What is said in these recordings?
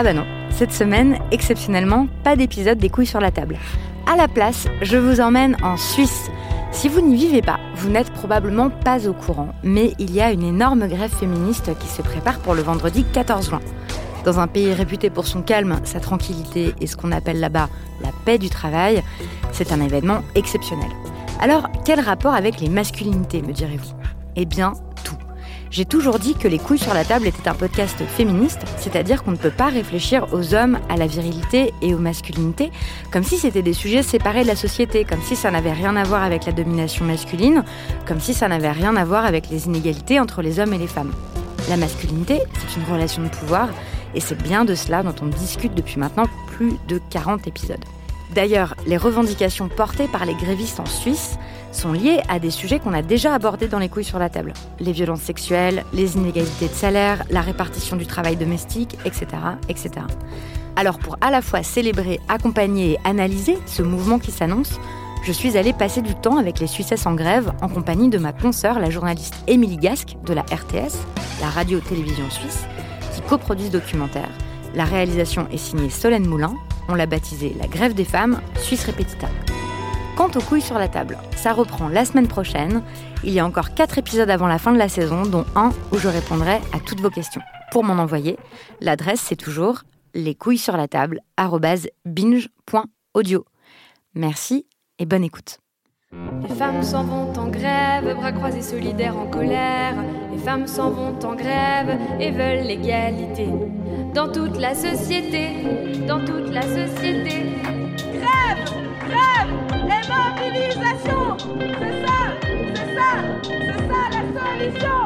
Ah bah non, cette semaine, exceptionnellement, pas d'épisode des couilles sur la table. À la place, je vous emmène en Suisse. Si vous n'y vivez pas, vous n'êtes probablement pas au courant, mais il y a une énorme grève féministe qui se prépare pour le vendredi 14 juin. Dans un pays réputé pour son calme, sa tranquillité et ce qu'on appelle là-bas la paix du travail, c'est un événement exceptionnel. Alors, quel rapport avec les masculinités, me direz-vous? Eh bien. J'ai toujours dit que Les couilles sur la table était un podcast féministe, c'est-à-dire qu'on ne peut pas réfléchir aux hommes, à la virilité et aux masculinités comme si c'était des sujets séparés de la société, comme si ça n'avait rien à voir avec la domination masculine, comme si ça n'avait rien à voir avec les inégalités entre les hommes et les femmes. La masculinité, c'est une relation de pouvoir, et c'est bien de cela dont on discute depuis maintenant plus de 40 épisodes. D'ailleurs, les revendications portées par les grévistes en Suisse sont liées à des sujets qu'on a déjà abordés dans les couilles sur la table. Les violences sexuelles, les inégalités de salaire, la répartition du travail domestique, etc. etc. Alors pour à la fois célébrer, accompagner et analyser ce mouvement qui s'annonce, je suis allée passer du temps avec les Suissesses en grève en compagnie de ma consoeur, la journaliste Émilie Gasque de la RTS, la radio-télévision suisse, qui coproduit ce documentaire. La réalisation est signée Solène Moulin. On l'a baptisée La grève des femmes, Suisse Répétita. Quant aux couilles sur la table, ça reprend la semaine prochaine. Il y a encore 4 épisodes avant la fin de la saison, dont un où je répondrai à toutes vos questions. Pour m'en envoyer, l'adresse c'est toujours les sur la table binge.audio. Merci et bonne écoute. Les femmes s'en vont en grève, bras croisés solidaires en colère. Les femmes s'en vont en grève et veulent l'égalité. Dans toute la société, dans toute la société. Grève Grève Et mobilisation C'est ça C'est ça C'est ça la solution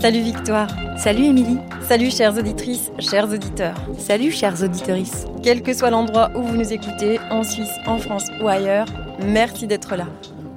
Salut Victoire. Salut Émilie. Salut chères auditrices, chers auditeurs. Salut chères auditrices. Quel que soit l'endroit où vous nous écoutez, en Suisse, en France ou ailleurs, merci d'être là.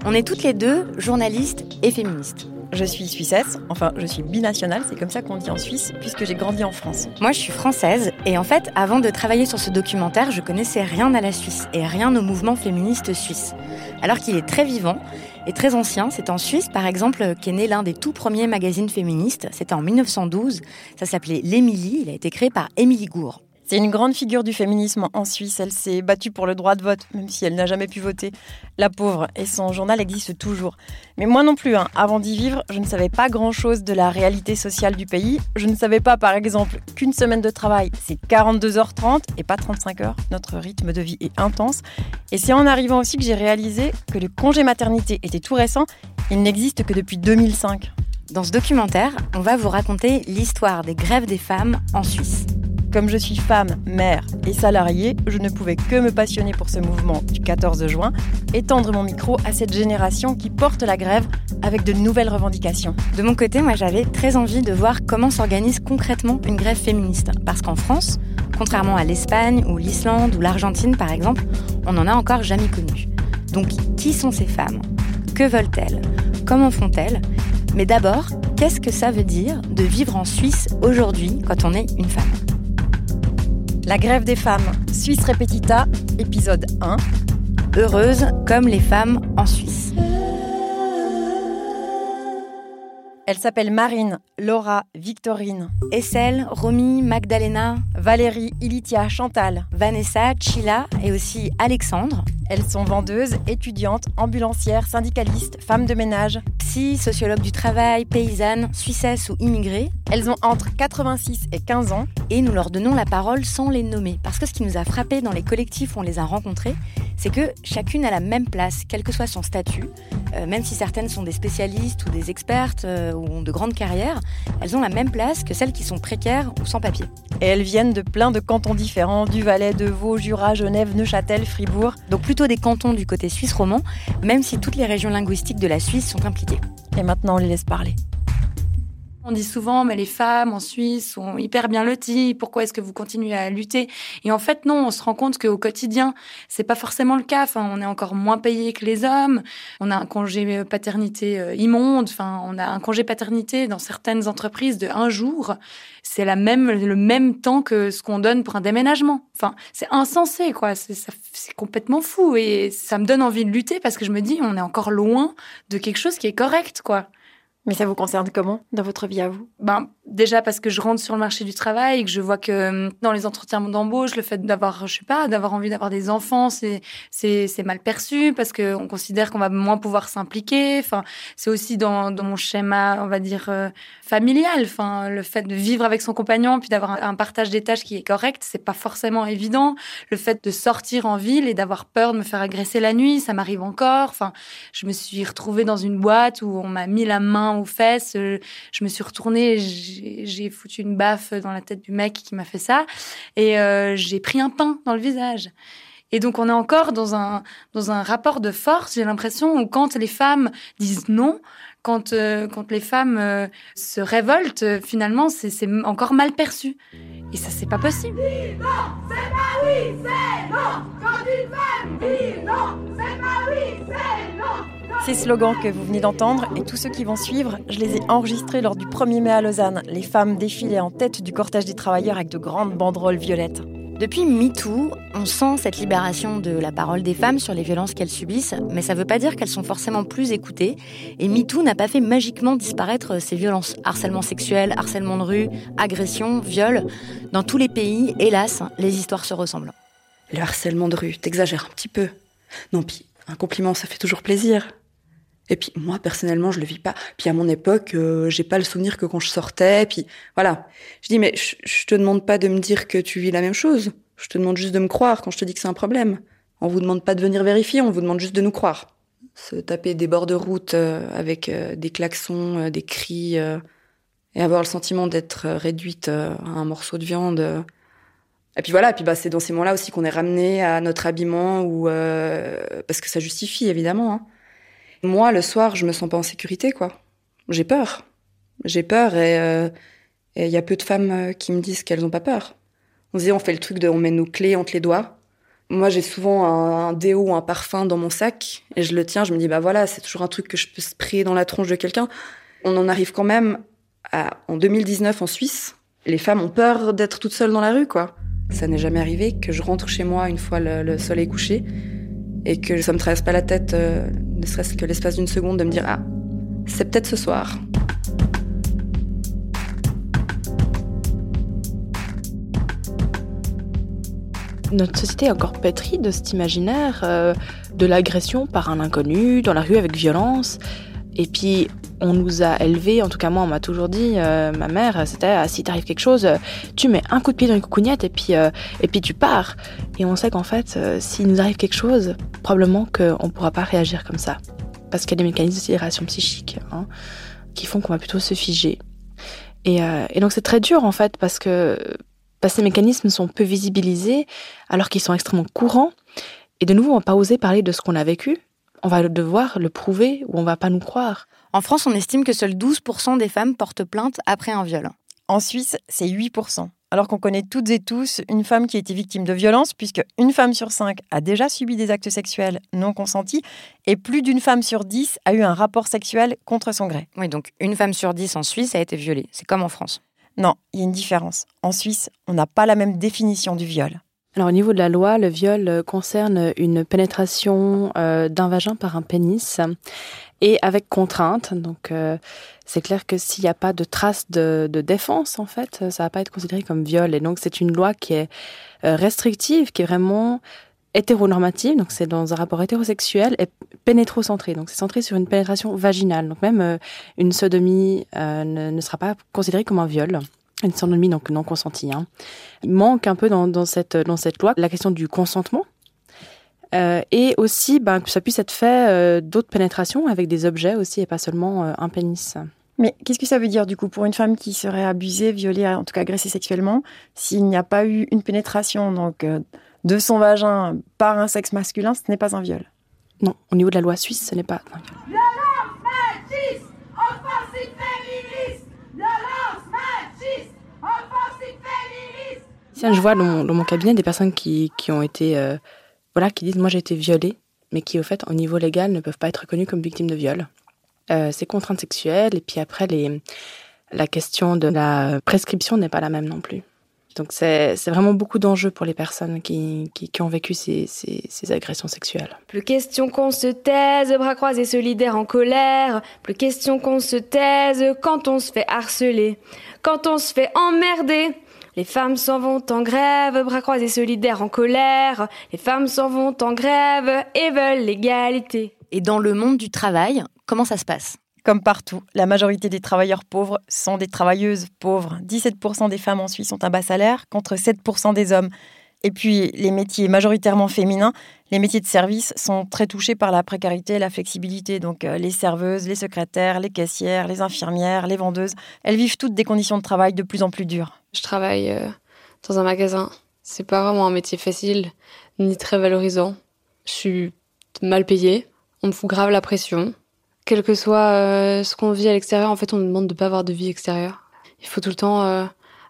On est toutes les deux journalistes et féministes. Je suis suissesse, enfin je suis binationale, c'est comme ça qu'on dit en Suisse, puisque j'ai grandi en France. Moi je suis française, et en fait, avant de travailler sur ce documentaire, je connaissais rien à la Suisse, et rien au mouvement féministe suisse. Alors qu'il est très vivant et très ancien, c'est en Suisse par exemple qu'est né l'un des tout premiers magazines féministes, c'était en 1912, ça s'appelait L'Émilie, il a été créé par Émilie Gour. C'est une grande figure du féminisme en Suisse. Elle s'est battue pour le droit de vote, même si elle n'a jamais pu voter. La pauvre, et son journal existe toujours. Mais moi non plus, hein. avant d'y vivre, je ne savais pas grand-chose de la réalité sociale du pays. Je ne savais pas, par exemple, qu'une semaine de travail, c'est 42h30 et pas 35 heures. Notre rythme de vie est intense. Et c'est en arrivant aussi que j'ai réalisé que le congé maternité était tout récent. Il n'existe que depuis 2005. Dans ce documentaire, on va vous raconter l'histoire des grèves des femmes en Suisse. Comme je suis femme, mère et salariée, je ne pouvais que me passionner pour ce mouvement du 14 juin et tendre mon micro à cette génération qui porte la grève avec de nouvelles revendications. De mon côté, moi j'avais très envie de voir comment s'organise concrètement une grève féministe. Parce qu'en France, contrairement à l'Espagne ou l'Islande ou l'Argentine par exemple, on n'en a encore jamais connu. Donc qui sont ces femmes? Que veulent-elles? Comment font-elles? Mais d'abord, qu'est-ce que ça veut dire de vivre en Suisse aujourd'hui quand on est une femme? La grève des femmes, Suisse Repetita, épisode 1. Heureuse comme les femmes en Suisse. Elle s'appelle Marine, Laura, Victorine, Essel, Romy, Magdalena, Valérie, Ilitia, Chantal, Vanessa, Chila et aussi Alexandre. Elles sont vendeuses, étudiantes, ambulancières, syndicalistes, femmes de ménage, psy, sociologues du travail, paysannes, suissesses ou immigrées. Elles ont entre 86 et 15 ans. Et nous leur donnons la parole sans les nommer. Parce que ce qui nous a frappé dans les collectifs où on les a rencontrées, c'est que chacune a la même place, quel que soit son statut. Euh, même si certaines sont des spécialistes ou des expertes euh, ou ont de grandes carrières, elles ont la même place que celles qui sont précaires ou sans papier. Et elles viennent de plein de cantons différents, du Valais, de Vaud, Jura, Genève, Neuchâtel, Fribourg. Donc plutôt des cantons du côté suisse romand, même si toutes les régions linguistiques de la Suisse sont impliquées. Et maintenant, on les laisse parler. On dit souvent, mais les femmes en Suisse sont hyper bien loties. Pourquoi est-ce que vous continuez à lutter? Et en fait, non. On se rend compte qu'au quotidien, c'est pas forcément le cas. Enfin, on est encore moins payé que les hommes. On a un congé paternité euh, immonde. Enfin, on a un congé paternité dans certaines entreprises de un jour. C'est la même, le même temps que ce qu'on donne pour un déménagement. Enfin, c'est insensé, quoi. C'est complètement fou. Et ça me donne envie de lutter parce que je me dis, on est encore loin de quelque chose qui est correct, quoi. Mais ça vous concerne comment dans votre vie à vous? Ben déjà parce que je rentre sur le marché du travail et que je vois que euh, dans les entretiens d'embauche, le fait d'avoir, je sais pas, d'avoir envie d'avoir des enfants, c'est c'est c'est mal perçu parce que on considère qu'on va moins pouvoir s'impliquer. Enfin, c'est aussi dans dans mon schéma, on va dire euh, familial. Enfin, le fait de vivre avec son compagnon puis d'avoir un, partage des tâches qui est correct, c'est pas forcément évident. Le fait de sortir en ville et d'avoir peur de me faire agresser la nuit, ça m'arrive encore. Enfin, je me suis retrouvée dans une boîte où on m'a mis la main aux fesses. Euh, je me suis retournée, j'ai foutu une baffe dans la tête du mec qui m'a fait ça, et euh, j'ai pris un pain dans le visage. Et donc on est encore dans un dans un rapport de force. J'ai l'impression où quand les femmes disent non, quand euh, quand les femmes se révoltent, finalement c'est encore mal perçu. Et ça c'est pas possible. non, c'est pas oui, c'est non. Quand une femme dit non, c'est pas oui, c'est non. Ces slogans que vous venez d'entendre et tous ceux qui vont suivre, je les ai enregistrés lors du 1er mai à Lausanne. Les femmes défilaient en tête du cortège des travailleurs avec de grandes banderoles violettes. Depuis MeToo, on sent cette libération de la parole des femmes sur les violences qu'elles subissent, mais ça ne veut pas dire qu'elles sont forcément plus écoutées. Et MeToo n'a pas fait magiquement disparaître ces violences. Harcèlement sexuel, harcèlement de rue, agression, viol. Dans tous les pays, hélas, les histoires se ressemblent. Le harcèlement de rue, t'exagères un petit peu. Non, puis un compliment, ça fait toujours plaisir. Et puis moi personnellement, je le vis pas. Puis à mon époque, euh, j'ai pas le souvenir que quand je sortais. Puis voilà, je dis mais je, te demande pas de me dire que tu vis la même chose. Je te demande juste de me croire quand je te dis que c'est un problème. On vous demande pas de venir vérifier, on vous demande juste de nous croire. Se taper des bords de route euh, avec euh, des klaxons, des cris, et avoir le sentiment d'être réduite à un morceau de viande. Et puis voilà, et puis bah c'est dans ces moments-là aussi qu'on est ramené à notre habillement ou parce que ça justifie évidemment. Hein. Moi, le soir, je me sens pas en sécurité, quoi. J'ai peur. J'ai peur et il y a peu de femmes euh, qui me disent qu'elles ont pas peur. On se dit, on fait le truc de, on met nos clés entre les doigts. Moi, j'ai souvent un, déo ou un parfum dans mon sac et je le tiens. Je me dis, bah voilà, c'est toujours un truc que je peux sprayer dans la tronche de quelqu'un. On en arrive quand même à, en 2019 en Suisse. Les femmes ont peur d'être toutes seules dans la rue, quoi. Ça n'est jamais arrivé que je rentre chez moi une fois le, le soleil couché et que ça me traverse pas la tête, euh, ne serait-ce que l'espace d'une seconde, de me dire ah, c'est peut-être ce soir. Notre société est encore pétrie de cet imaginaire euh, de l'agression par un inconnu, dans la rue avec violence. Et puis, on nous a élevés, en tout cas moi, on m'a toujours dit, euh, ma mère, c'était ah, si t'arrive quelque chose, tu mets un coup de pied dans une coucougnette et puis, euh, et puis tu pars. Et on sait qu'en fait, euh, s'il nous arrive quelque chose, probablement qu'on ne pourra pas réagir comme ça. Parce qu'il y a des mécanismes de sidération psychique hein, qui font qu'on va plutôt se figer. Et, donc c'est très dur en fait parce que ces mécanismes sont peu visibilisés alors qu'ils sont extrêmement courants. Et de nouveau, on va pas oser parler de ce qu'on a vécu. On va devoir le prouver ou on va pas nous croire. En France, on estime que seuls 12% des femmes portent plainte après un viol. En Suisse, c'est 8%. alors qu'on connaît toutes et tous une femme qui a été victime de violence, puisque une femme sur cinq a déjà subi des actes sexuels non consentis, et plus d'une femme sur dix a eu un rapport sexuel contre son gré. Oui, donc une femme sur dix en Suisse a été violée. C'est comme en France. Non, il y a une différence. En Suisse, on n'a pas la même définition du viol. Alors au niveau de la loi, le viol euh, concerne une pénétration euh, d'un vagin par un pénis et avec contrainte. Donc euh, c'est clair que s'il n'y a pas de trace de, de, défense, en fait, ça va pas être considéré comme viol. Et donc c'est une loi qui est restrictive, qui est vraiment hétéronormative, donc c'est dans un rapport hétérosexuel et pénétrocentré, donc c'est centré sur une pénétration vaginale. Donc même une sodomie ne, ne, sera pas considérée comme un viol une sodomie donc non consentie. Hein. Il manque un peu dans, dans, cette, dans cette loi la question du consentement. Euh, et aussi ben, que ça puisse être fait euh, d'autres pénétrations avec des objets aussi et pas seulement euh, un pénis. Mais qu'est-ce que ça veut dire du coup pour une femme qui serait abusée, violée, en tout cas agressée sexuellement, s'il n'y a pas eu une pénétration donc de son vagin par un sexe masculin, ce n'est pas un viol? Non, au niveau de la loi suisse, ce n'est pas un viol. Je vois dans mon, cabinet des personnes qui, qui ont été, euh, voilà, qui disent moi j'ai été violée, mais qui au fait au niveau légal ne peuvent pas être reconnues comme victimes de viol. Euh, c'est contraintes sexuelles et puis après les, la question de la prescription n'est pas la même non plus. Donc c'est vraiment beaucoup d'enjeux pour les personnes qui, qui, qui ont vécu ces, ces, ces, agressions sexuelles. Plus question qu'on se taise, bras croisés solidaires en colère. Plus question qu'on se taise quand on se fait harceler, quand on se fait emmerder. Les femmes s'en vont en grève, bras croisés solidaires en colère. Les femmes s'en vont en grève et veulent l'égalité. Et dans le monde du travail, comment ça se passe? Comme partout, la majorité des travailleurs pauvres sont des travailleuses pauvres. 17% des femmes en Suisse ont un bas salaire contre 7% des hommes. Et puis, les métiers majoritairement féminins, les métiers de service sont très touchés par la précarité et la flexibilité. Donc, euh, les serveuses, les secrétaires, les caissières, les infirmières, les vendeuses, elles vivent toutes des conditions de travail de plus en plus dures. Je travaille euh, dans un magasin. C'est pas vraiment un métier facile, ni très valorisant. Je suis mal payée. On me fout grave la pression quel que soit euh, ce qu'on vit à l'extérieur, en fait, on nous demande de pas avoir de vie extérieure. Il faut tout le temps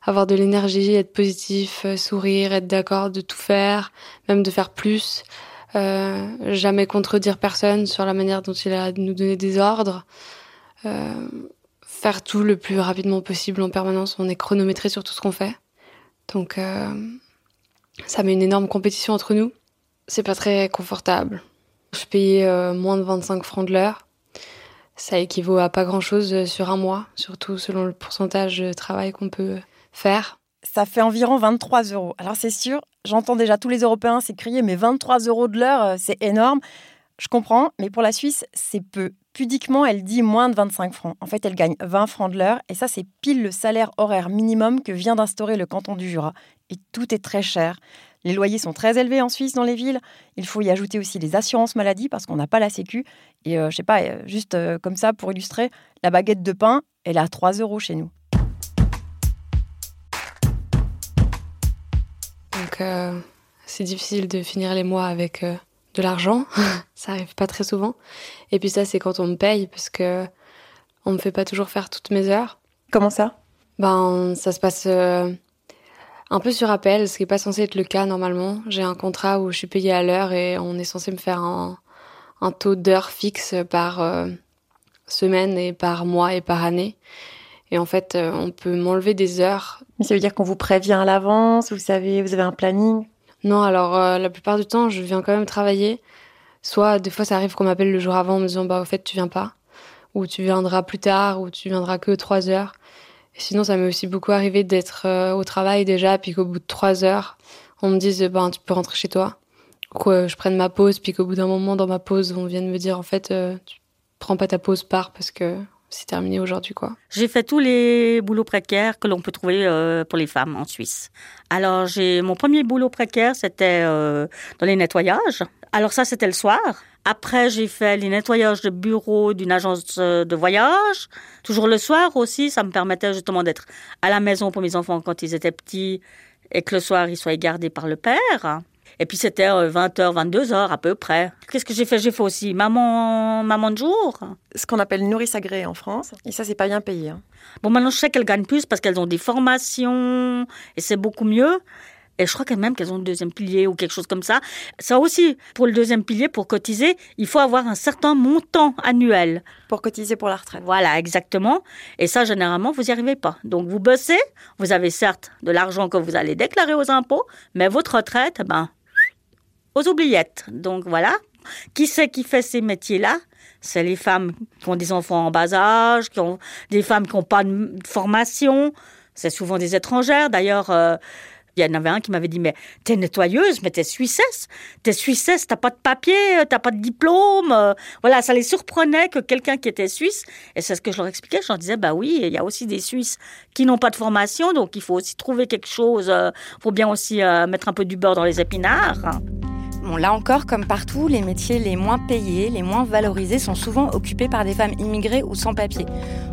avoir de l'énergie, être positif, euh, sourire, être d'accord de tout faire, même de faire plus. Euh, jamais contredire personne sur la manière dont il a nous donner des ordres. faire tout le plus rapidement possible en permanence. On est chronométré sur tout ce qu'on fait. Donc, ça met une énorme compétition entre nous. C'est pas très confortable. Je payais moins de 25 francs de l'heure ça équivaut à pas grand-chose euh, sur un mois, surtout selon le pourcentage de travail qu'on peut faire. Ça fait environ 23 euros. Alors c'est sûr, j'entends déjà tous les Européens s'écrier, mais 23 euros de l'heure, euh, c'est énorme. Je comprends, mais pour la Suisse, c'est peu. Pudiquement, elle dit moins de 25 francs. En fait, elle gagne 20 francs de l'heure, et ça, c'est pile le salaire horaire minimum que vient d'instaurer le canton du Jura. Et tout est très cher. Les loyers sont très élevés en Suisse dans les villes. Il faut y ajouter aussi les assurances maladie parce qu'on n'a pas la Sécu. Et euh, je sais pas, euh, juste euh, comme ça pour illustrer, la baguette de pain, elle est à 3 euros chez nous. Donc c'est difficile de finir les mois avec de l'argent. ça arrive pas très souvent. Et puis ça, c'est quand on me paye parce que on me fait pas toujours faire toutes mes heures. Comment ça? Ben, ça se passe un peu sur appel, ce qui est pas censé être le cas normalement. J'ai un contrat où je suis payée à l'heure et on est censé me faire un, un taux d'heure fixe par euh, semaine et par mois et par année. Et en fait, euh, on peut m'enlever des heures. Mais ça veut dire qu'on vous prévient à l'avance, vous savez, vous avez un planning? Non, alors euh, la plupart du temps, je viens quand même travailler. Soit des fois, ça arrive qu'on m'appelle le jour avant en me disant bah au fait tu viens pas, ou tu viendras plus tard, ou tu viendras que trois heures. Et sinon, ça m'est aussi beaucoup arrivé d'être au travail déjà, puis qu'au bout de trois heures, on me dise ben tu peux rentrer chez toi que je prenne ma pause, puis qu'au bout d'un moment dans ma pause, on vienne me dire en fait, euh, tu prends pas ta pause, pars parce que c'est terminé aujourd'hui quoi. J'ai fait tous les boulots précaires que l'on peut trouver euh, pour les femmes en Suisse. Alors j'ai mon premier boulot précaire, c'était euh, dans les nettoyages. Alors ça c'était le soir. Après j'ai fait les nettoyages de bureau d'une agence de voyage. Toujours le soir aussi, ça me permettait justement d'être à la maison pour mes enfants quand ils étaient petits et que le soir ils soient gardés par le père. Et puis c'était 20h, 22h à peu près. Qu'est-ce que j'ai fait? J'ai fait aussi maman, maman de jour. Ce qu'on appelle nourrice agréée en France. Et ça, c'est pas bien payé. Hein. Bon, maintenant, je sais qu'elles gagnent plus parce qu'elles ont des formations et c'est beaucoup mieux. Et je crois quand même qu'elles ont le deuxième pilier ou quelque chose comme ça. Ça aussi, pour le deuxième pilier, pour cotiser, il faut avoir un certain montant annuel. Pour cotiser pour la retraite. Voilà, exactement. Et ça, généralement, vous n'y arrivez pas. Donc, vous bossez, vous avez certes de l'argent que vous allez déclarer aux impôts, mais votre retraite, eh ben, aux oubliettes. Donc, voilà. Qui c'est qui fait ces métiers-là? C'est les femmes qui ont des enfants en bas âge, qui ont des femmes qui n'ont pas de formation. C'est souvent des étrangères. D'ailleurs, euh, il y en avait un qui m'avait dit, mais t'es nettoyeuse, mais t'es suissesse. T'es suissesse, t'as pas de papier, t'as pas de diplôme. Euh. Voilà, ça les surprenait que quelqu'un qui était suisse, et c'est ce que je leur expliquais, je leur disais, bah oui, il y a aussi des Suisses qui n'ont pas de formation, donc il faut aussi trouver quelque chose euh, pour bien aussi mettre un peu du beurre dans les épinards là encore, comme partout, les métiers les moins payés, les moins valorisés sont souvent occupés par des femmes immigrées ou sans papier.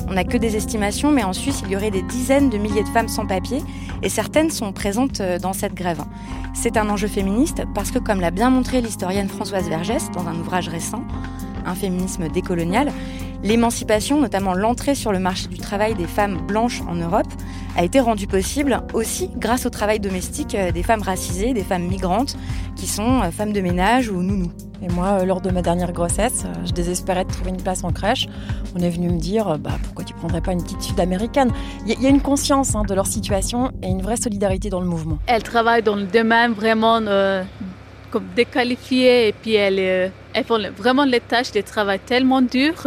On n'a que des estimations, mais en Suisse, il y aurait des dizaines de milliers de femmes sans papier, et certaines sont présentes euh, dans cette grève. C'est un enjeu féministe parce que, comme l'a bien montré l'historienne Françoise Vergès dans un ouvrage récent, Un féminisme décolonial, L'émancipation, notamment l'entrée sur le marché du travail des femmes blanches en Europe, a été rendue possible aussi grâce au travail domestique euh, des femmes racisées, des femmes migrantes, qui sont euh, femmes de ménage ou nounous. Et moi, euh, lors de ma dernière grossesse, je désespérais de trouver une place en crèche. On est venu me dire, bah, pourquoi tu prendrais pas une petite sud-américaine Il y, a une conscience hein, de leur situation et une vraie solidarité dans le mouvement. Elles travaillent dans le domaine vraiment comme déqualifiées et puis elles, elles font vraiment les tâches de travail tellement dures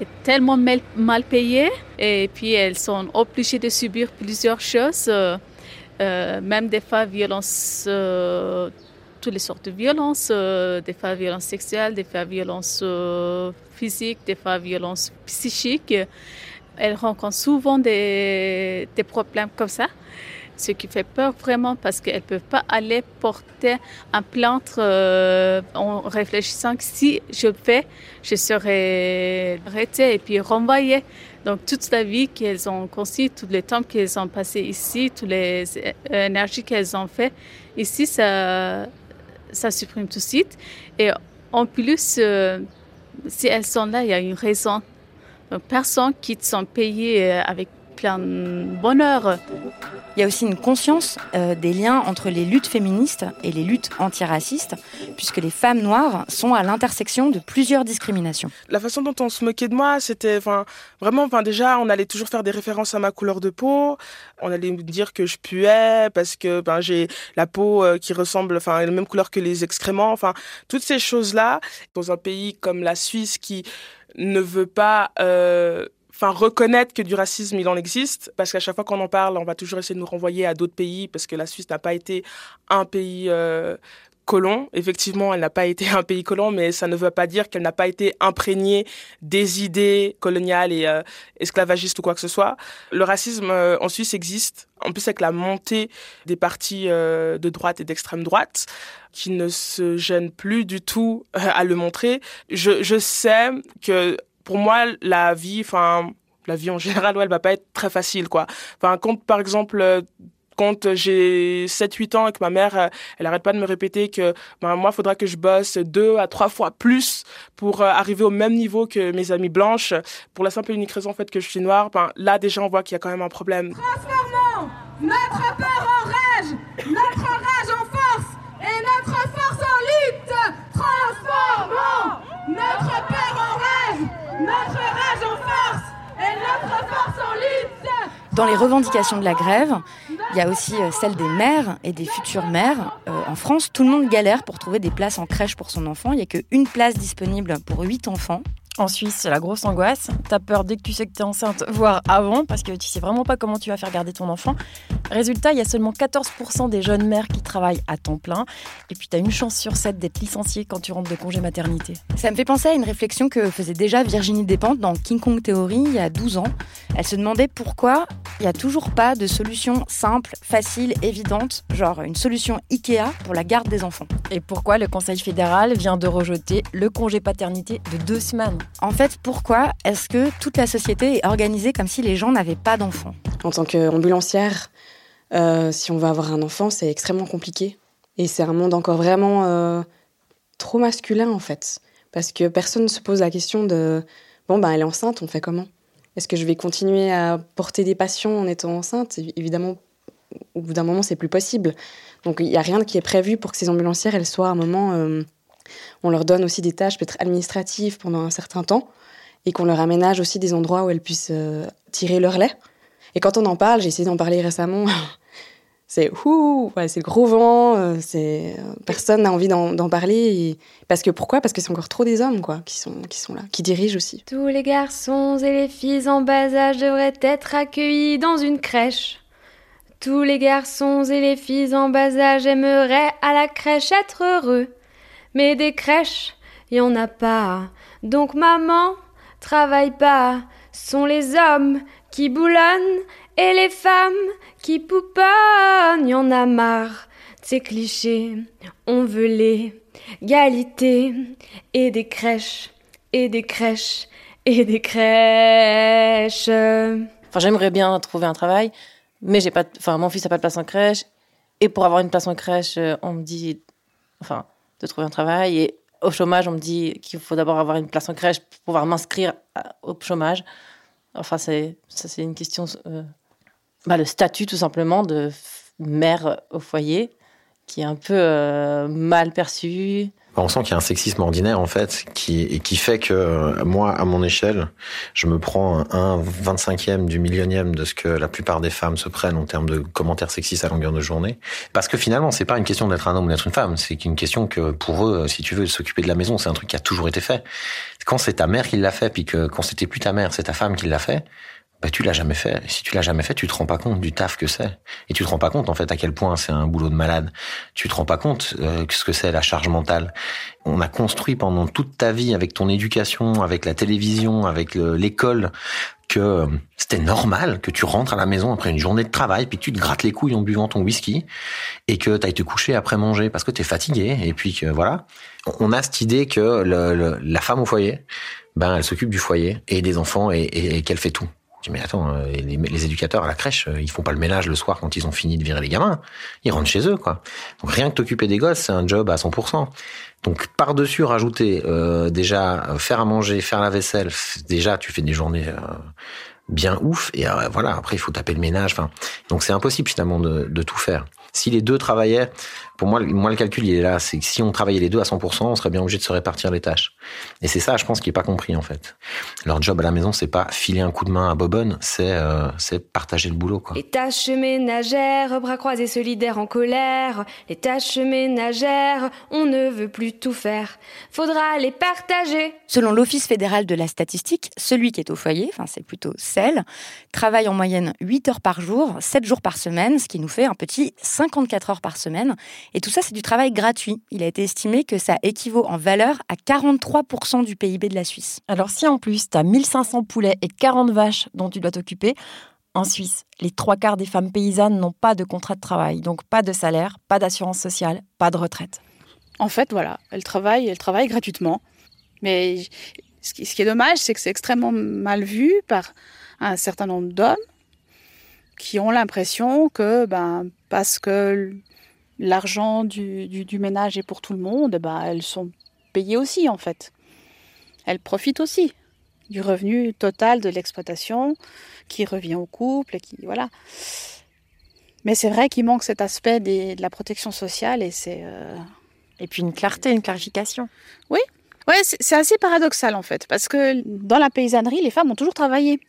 et tellement mal, mal payées et puis elles sont obligées de subir plusieurs choses, euh, euh, même des fois violences, euh, toutes les sortes de violences, des fois violences sexuelles, des fois violences physiques, des fois violences psychiques. Elles rencontrent souvent des, des problèmes comme ça ce qui fait peur vraiment parce qu'elles ne peuvent pas aller porter un plainte euh, en réfléchissant que si je fais, je serai arrêtée et puis renvoyée. Donc toute la vie qu'elles ont conçue, tout le temps qu'elles ont passé ici, toutes les énergies qu'elles ont fait ici, ça, ça supprime tout de suite. Et en plus, euh, si elles sont là, il y a une raison. Donc personne quitte son pays euh, avec plein de bonheur. Il y a aussi une conscience euh, des liens entre les luttes féministes et les luttes antiracistes, puisque les femmes noires sont à l'intersection de plusieurs discriminations. La façon dont on se moquait de moi, c'était vraiment, enfin, déjà, on allait toujours faire des références à ma couleur de peau. On allait me dire que je puais parce que ben, j'ai la peau euh, qui ressemble, enfin, la même couleur que les excréments. Enfin, toutes ces choses-là, dans un pays comme la Suisse qui ne veut pas euh, enfin reconnaître que du racisme il en existe parce qu'à chaque fois qu'on en parle on va toujours essayer de nous renvoyer à d'autres pays parce que la Suisse n'a pas été un pays euh, colon. Effectivement elle n'a pas été un pays colon mais ça ne veut pas dire qu'elle n'a pas été imprégnée des idées coloniales et euh, esclavagistes ou quoi que ce soit. Le racisme euh, en Suisse existe en plus avec la montée des partis de droite et d'extrême droite qui ne se gênent plus du tout à le montrer. Je, je sais que pour moi, la vie, enfin, la vie en général, ouais, elle va pas être très facile, quoi. Enfin, quand, par exemple, euh, quand j'ai 7-8 ans et que ma mère, euh, elle arrête pas de me répéter que ben, moi, il faudra que je bosse deux à trois fois plus pour euh, arriver au même niveau que mes amies blanches, pour la simple et unique raison en fait que je suis noire, ben, là déjà on voit qu'il y a quand même un problème. Transformons notre peur en rage, notre rage en force et notre force en lutte. Transformons notre peur Dans les revendications de la grève, il y a aussi euh, celle des mères et des futures mères. Euh, en France, tout le monde galère pour trouver des places en crèche pour son enfant. Il n'y a qu'une place disponible pour huit enfants. En Suisse, c'est la grosse angoisse. T'as peur dès que tu sais que t'es enceinte, voire avant, parce que tu sais vraiment pas comment tu vas faire garder ton enfant. Résultat, il y a seulement 14% des jeunes mères qui travaillent à temps plein. Et puis t'as une chance sur 7 d'être licenciée quand tu rentres de congé maternité. Ça me fait penser à une réflexion que faisait déjà Virginie Despentes dans King Kong Theory il y a 12 ans. Elle se demandait pourquoi il n'y a toujours pas de solution simple, facile, évidente, genre une solution IKEA pour la garde des enfants. Et pourquoi le Conseil fédéral vient de rejeter le congé paternité de deux semaines? En fait, pourquoi est-ce que toute la société est organisée comme si les gens n'avaient pas d'enfants? En tant qu'ambulancière, euh, si on veut avoir un enfant, c'est extrêmement compliqué. Et c'est un monde encore vraiment euh, trop masculin en fait. Parce que personne ne se pose la question de bon, ben elle est enceinte, on fait comment? Est-ce que je vais continuer à porter des passions en étant enceinte? Évidemment, au bout d'un moment, c'est plus possible. Donc il n'y a rien qui est prévu pour que ces ambulancières, elles soient à un moment. Euh, on leur donne aussi des tâches peut-être administratives pendant un certain temps et qu'on leur aménage aussi des endroits où elles puissent euh, tirer leur lait. Et quand on en parle, j'ai essayé d'en parler récemment, c'est ouh, c'est le gros vent, euh, c'est personne n'a envie d'en parler parce que pourquoi? Parce que c'est encore trop des hommes quoi qui sont qui sont là, qui dirigent aussi. Tous les garçons et les filles en bas âge devraient être accueillis dans une crèche. Tous les garçons et les filles en bas âge aimeraient à la crèche être heureux. Mais des crèches, y en a pas. Donc maman, travaille pas. Sont les hommes qui boulonnent et les femmes qui pouponnent. Y en a marre ces clichés. On veut l'égalité et des crèches et des crèches et des crèches. Enfin, j'aimerais bien trouver un travail mais j'ai pas, enfin, mon fils n'a pas de place en crèche. Et pour avoir une place en crèche, euh, on me dit, enfin, de trouver un travail. Et au chômage, on me dit qu'il faut d'abord avoir une place en crèche pour pouvoir m'inscrire au chômage. Enfin, c'est, ça, c'est une question, euh, bah, le statut tout simplement de mère au foyer, qui est un peu euh, mal perçu. On sent qu'il y a un sexisme ordinaire en fait, qui et qui fait que moi, à mon échelle, je me prends un 25e du millionième de ce que la plupart des femmes se prennent en termes de commentaires sexistes à longueur de journée. Parce que finalement, c'est pas une question d'être un homme ou d'être une femme, c'est une question que pour eux, si tu veux, s'occuper de la maison, c'est un truc qui a toujours été fait. Quand c'est ta mère qui l'a fait, puis que quand c'était plus ta mère, c'est ta femme qui l'a fait, bah, tu l'as jamais fait. Si tu l'as jamais fait, tu te rends pas compte du taf que c'est. Et tu te rends pas compte, en fait, à quel point c'est un boulot de malade. Tu te rends pas compte euh, ce que c'est la charge mentale. On a construit pendant toute ta vie avec ton éducation, avec la télévision, avec l'école, que euh, c'était normal que tu rentres à la maison après une journée de travail, puis que tu te grattes les couilles en buvant ton whisky, et que tu ailles te coucher après manger parce que tu es fatigué, et puis que voilà. On a cette idée que le, la femme au foyer, ben elle s'occupe du foyer et des enfants et, et qu'elle fait tout. Je dis, mais attends, euh, les, les, éducateurs à la crèche, euh, ils font pas le ménage le soir quand ils ont fini de virer les gamins. Ils rentrent chez eux, quoi. Donc rien que t'occuper des gosses, c'est un job à 100%. Donc par-dessus, rajouter euh, déjà faire à manger, faire la vaisselle, déjà tu fais des journées bien ouf. Et voilà, après il faut taper le ménage. Enfin, donc c'est impossible finalement de, de tout faire. Si les deux travaillaient, pour moi, moi le calcul il est là, c'est que si on travaillait les deux à 100%, on serait bien obligé de se répartir les tâches. Et c'est ça, je pense, qui est pas compris en fait. Leur job à la maison, c'est pas filer un coup de main à Bobonne, c'est euh, c'est partager le boulot. Quoi. Les tâches ménagères, bras croisés solidaires en colère. Les tâches ménagères, on ne veut plus tout faire. Faudra les partager. Selon l'Office fédéral de la statistique, celui qui est au foyer, enfin c'est plutôt celle, travaille en moyenne 8 heures par jour, 7 jours par semaine, ce qui nous fait un petit 54 heures par semaine. Et tout ça, c'est du travail gratuit. Il a été estimé que ça équivaut en valeur à 43% du PIB de la Suisse. Alors si en plus, tu as 1500 poulets et 40 vaches dont tu dois t'occuper, en Suisse, les trois quarts des femmes paysannes n'ont pas de contrat de travail, donc pas de salaire, pas d'assurance sociale, pas de retraite. En fait, voilà, elles travaillent, elles travaillent gratuitement. Mais ce qui, ce qui est dommage, c'est que c'est extrêmement mal vu par un certain nombre d'hommes qui ont l'impression que ben, parce que l'argent du, du, ménage est pour tout le monde, ben, elles sont payées aussi en fait. Elles profitent aussi du revenu total de l'exploitation qui revient au couple et qui voilà. Mais c'est vrai qu'il manque cet aspect des, de la protection sociale et c'est euh, et puis une clarté, une clarification. Oui, ouais, c'est assez paradoxal en fait parce que dans la paysannerie, les femmes ont toujours travaillé.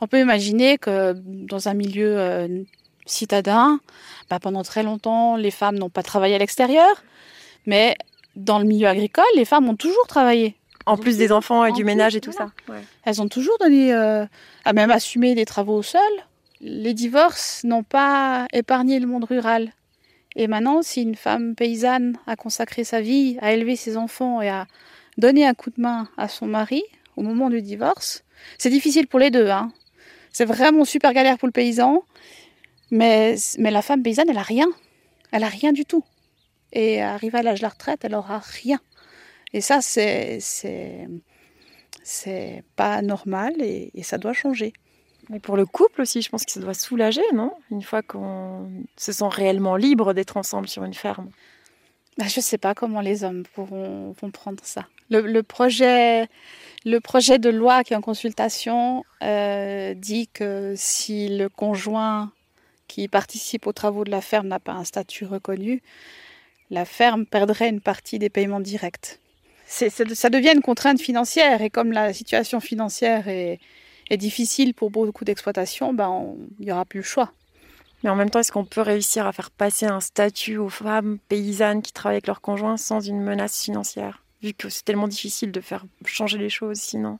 On peut imaginer que dans un milieu euh, citadin, bah, pendant très longtemps, les femmes n'ont pas travaillé à l'extérieur, mais dans le milieu agricole, les femmes ont toujours travaillé. En plus des enfants et du ménage et tout ça. Elles ont toujours donné, euh, à même assumé des travaux seules. Les divorces n'ont pas épargné le monde rural. Et maintenant, si une femme paysanne a consacré sa vie à élever ses enfants et à donner un coup de main à son mari au moment du divorce, c'est difficile pour les deux. Hein. C'est vraiment super galère pour le paysan. Mais, mais la femme paysanne, elle a rien. Elle a rien du tout. Et arrivée à l'âge de la retraite, elle aura rien. Et ça, c'est, c'est, c'est pas normal et, ça doit changer. Mais pour le couple aussi, je pense que ça doit soulager, non? Une fois qu'on se sent réellement libre d'être ensemble sur une ferme. Bah, je ne sais pas comment les hommes pourront comprendre ça. Le, projet, de loi qui est en consultation euh, dit que si le conjoint qui participe aux travaux de la ferme n'a pas un statut reconnu, la ferme perdrait une partie des paiements directs. ça devient une contrainte financière et comme la situation financière est, difficile pour beaucoup d'exploitations, ben il n'y aura plus le choix. Mais en même temps, est-ce qu'on peut réussir à faire passer un statut aux femmes paysannes qui travaillent avec leurs conjoints sans une menace financière? Vu que c'est tellement difficile de faire changer les choses sinon.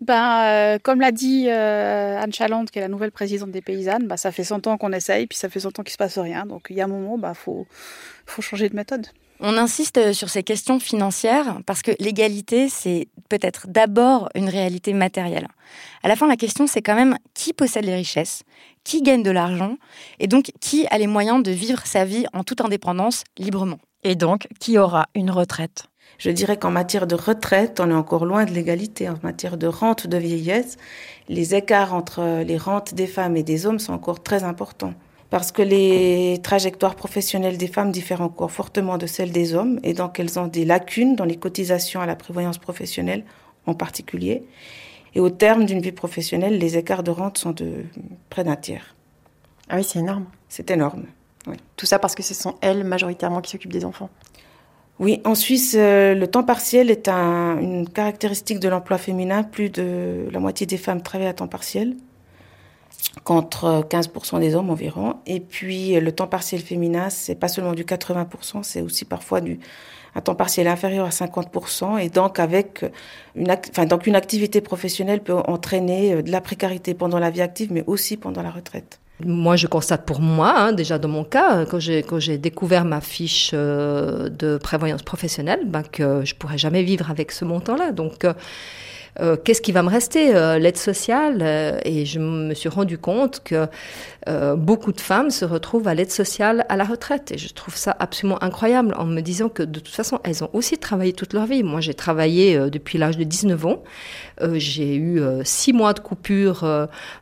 Ben, euh, comme l'a dit euh, Anne Chalande, qui est la nouvelle présidente des paysannes, ben, ça fait 100 ans qu'on essaye, puis ça fait 100 ans qu'il se passe rien. Donc il y a un moment, il ben, faut, faut changer de méthode. On insiste sur ces questions financières parce que l'égalité, c'est peut-être d'abord une réalité matérielle. À la fin, la question, c'est quand même qui possède les richesses, qui gagne de l'argent, et donc qui a les moyens de vivre sa vie en toute indépendance, librement? Et donc, qui aura une retraite? Je dirais qu'en matière de retraite, on est encore loin de l'égalité. En matière de rente de vieillesse, les écarts entre les rentes des femmes et des hommes sont encore très importants. Parce que les trajectoires professionnelles des femmes diffèrent encore fortement de celles des hommes et donc elles ont des lacunes dans les cotisations à la prévoyance professionnelle en particulier. Et au terme d'une vie professionnelle, les écarts de rente sont de près d'un tiers. Ah oui, c'est énorme. C'est énorme. Oui. Tout ça parce que ce sont elles majoritairement qui s'occupent des enfants. Oui, en Suisse, euh, le temps partiel est une caractéristique de l'emploi féminin. Plus de la moitié des femmes travaillent à temps partiel, contre 15% des hommes environ. Et puis, le temps partiel féminin, c'est pas seulement du 80%, c'est aussi parfois du un temps partiel inférieur à 50%. Et donc, avec une, enfin, donc une activité professionnelle peut entraîner euh, de la précarité pendant la vie active, mais aussi pendant la retraite. Moi, je constate pour moi, hein, déjà dans mon cas, quand j'ai, quand j'ai découvert ma fiche euh, de prévoyance professionnelle, ben, que je pourrais jamais vivre avec ce montant-là. Donc, euh, euh, qu'est-ce qui va me rester euh, L'aide sociale. Euh, et je me suis rendu compte que beaucoup de femmes se retrouvent à l'aide sociale à la retraite. Et je trouve ça absolument incroyable en me disant que de toute façon, elles ont aussi travaillé toute leur vie. Moi, j'ai travaillé depuis l'âge de 19 ans. j'ai eu six mois de coupure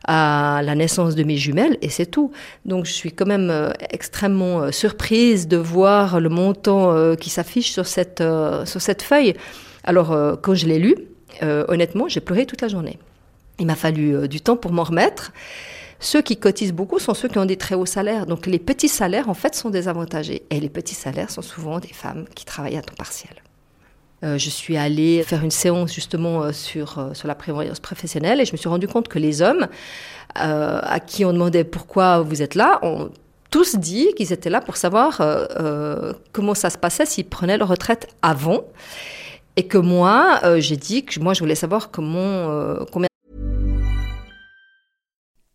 à la naissance de mes jumelles et c'est tout. Donc, je suis quand même extrêmement surprise de voir le montant qui s'affiche sur cette, sur cette feuille. Alors, quand je l'ai lu, euh, honnêtement, j'ai pleuré toute la journée. Il m'a fallu euh, du temps pour m'en remettre. Ceux qui cotisent beaucoup sont ceux qui ont des très hauts salaires. Donc les petits salaires, en fait, sont désavantagés. Et les petits salaires sont souvent des femmes qui travaillent à temps partiel. Euh, je suis allée faire une séance justement sur, sur la prévoyance professionnelle et je me suis rendu compte que les hommes à qui on demandait pourquoi vous êtes là ont tous dit qu'ils étaient là pour savoir comment ça se passait s'ils prenaient leur retraite avant. Et que moi, euh, j'ai dit que moi, je voulais savoir comment, euh, combien.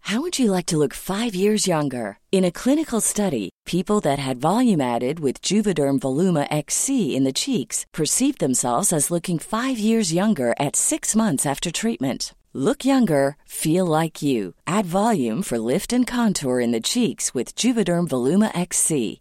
How would you like to look five years younger? In a clinical study, people that had volume added with Juvederm Voluma XC in the cheeks perceived themselves as looking five years younger at six months after treatment. Look younger, feel like you. Add volume for lift and contour in the cheeks with Juvederm Voluma XC.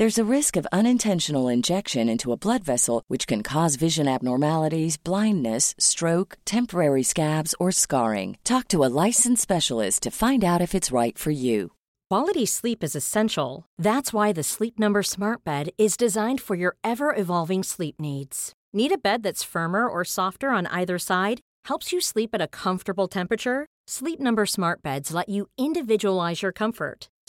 There's a risk of unintentional injection into a blood vessel, which can cause vision abnormalities, blindness, stroke, temporary scabs, or scarring. Talk to a licensed specialist to find out if it's right for you. Quality sleep is essential. That's why the Sleep Number Smart Bed is designed for your ever evolving sleep needs. Need a bed that's firmer or softer on either side? Helps you sleep at a comfortable temperature? Sleep Number Smart Beds let you individualize your comfort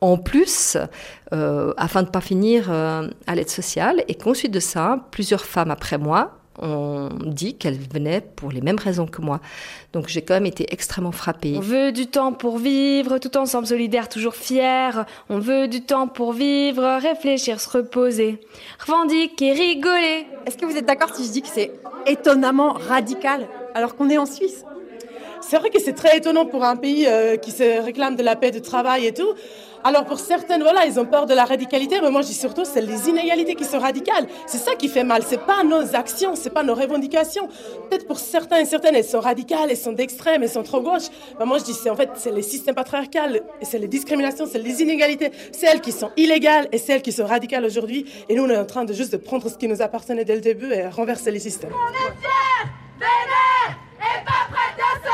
en plus, euh, afin de ne pas finir euh, à l'aide sociale, et qu'ensuite de ça, plusieurs femmes après moi ont dit qu'elles venaient pour les mêmes raisons que moi. Donc j'ai quand même été extrêmement frappée. On veut du temps pour vivre, tout ensemble solidaire, toujours fier. On veut du temps pour vivre, réfléchir, se reposer, revendiquer, rigoler. Est-ce que vous êtes d'accord si je dis que c'est étonnamment radical alors qu'on est en Suisse? C'est vrai que c'est très étonnant pour un pays euh, qui se réclame de la paix de travail et tout. Alors pour certaines, voilà, ils ont peur de la radicalité, mais moi je dis surtout c'est les inégalités qui sont radicales. C'est ça qui fait mal. C'est pas nos actions, c'est pas nos revendications. Peut-être pour certains et certaines, elles sont radicales, elles sont d'extrême, elles sont trop gauche. Mais moi je dis c'est en fait c'est les systèmes patriarcaux, et c'est les discriminations, c'est les inégalités, celles qui sont illégales et celles qui sont radicales aujourd'hui. Et nous on est en train de juste de prendre ce qui nous appartenait dès le début et renverser les systèmes. On est fiers, vénères et pas de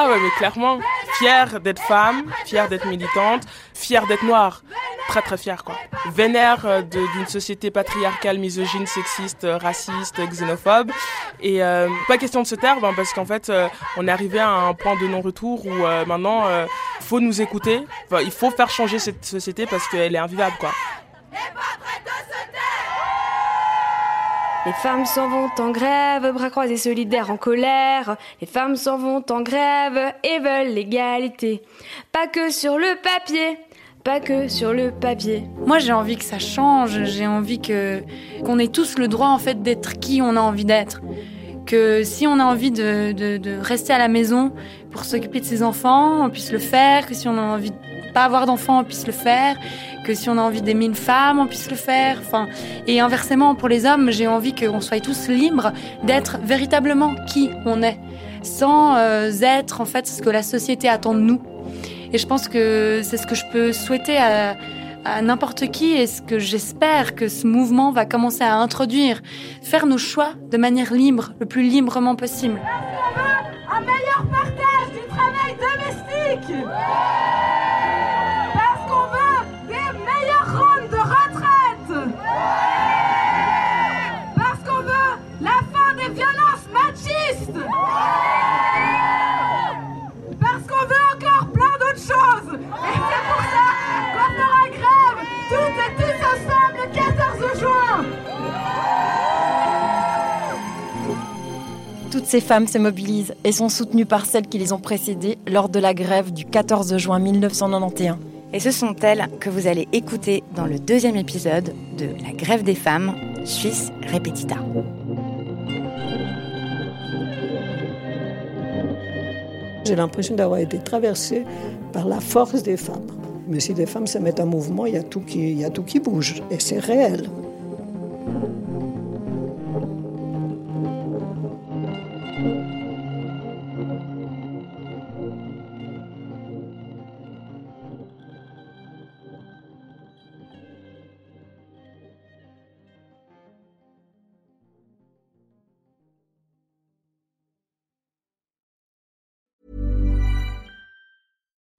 Ah ouais, mais clairement, fière d'être femme, fière d'être militante, fière d'être noire. Très très fière quoi. Vénère euh, d'une société patriarcale, misogyne, sexiste, euh, raciste, xénophobe. Et euh, pas question de se taire, ben, parce qu'en fait, on est arrivé à un point de non-retour où maintenant, euh, faut nous écouter. Il faut faire changer cette société parce qu'elle est invivable quoi. Les femmes s'en vont en grève, bras croisés solidaires en colère. Les femmes s'en vont en grève et veulent l'égalité. Pas que sur le papier, pas que sur le papier. Moi, j'ai envie que ça change. J'ai envie que qu'on ait tous le droit en fait d'être qui on a envie d'être. Que si on a envie de, rester à la maison pour s'occuper de ses enfants, on puisse le faire. Que si on a envie de pas avoir d'enfants, on puisse le faire. Que si on a envie d'aimer une femme, on puisse le faire. Enfin, et inversement pour les hommes, j'ai envie qu'on soit tous libres d'être véritablement qui on est, sans euh, être en fait ce que la société attend de nous. Et je pense que c'est ce que je peux souhaiter à, à n'importe qui et ce que j'espère que ce mouvement va commencer à introduire. Faire nos choix de manière libre, le plus librement possible. Un meilleur partage du travail domestique. Ces femmes se mobilisent et sont soutenues par celles qui les ont précédées lors de la grève du 14 juin 1991. Et ce sont elles que vous allez écouter dans le deuxième épisode de La grève des femmes, Suisse Repetita. J'ai l'impression d'avoir été traversée par la force des femmes. Mais si des femmes se mettent en mouvement, il y a tout qui, il y a tout qui bouge. Et c'est réel.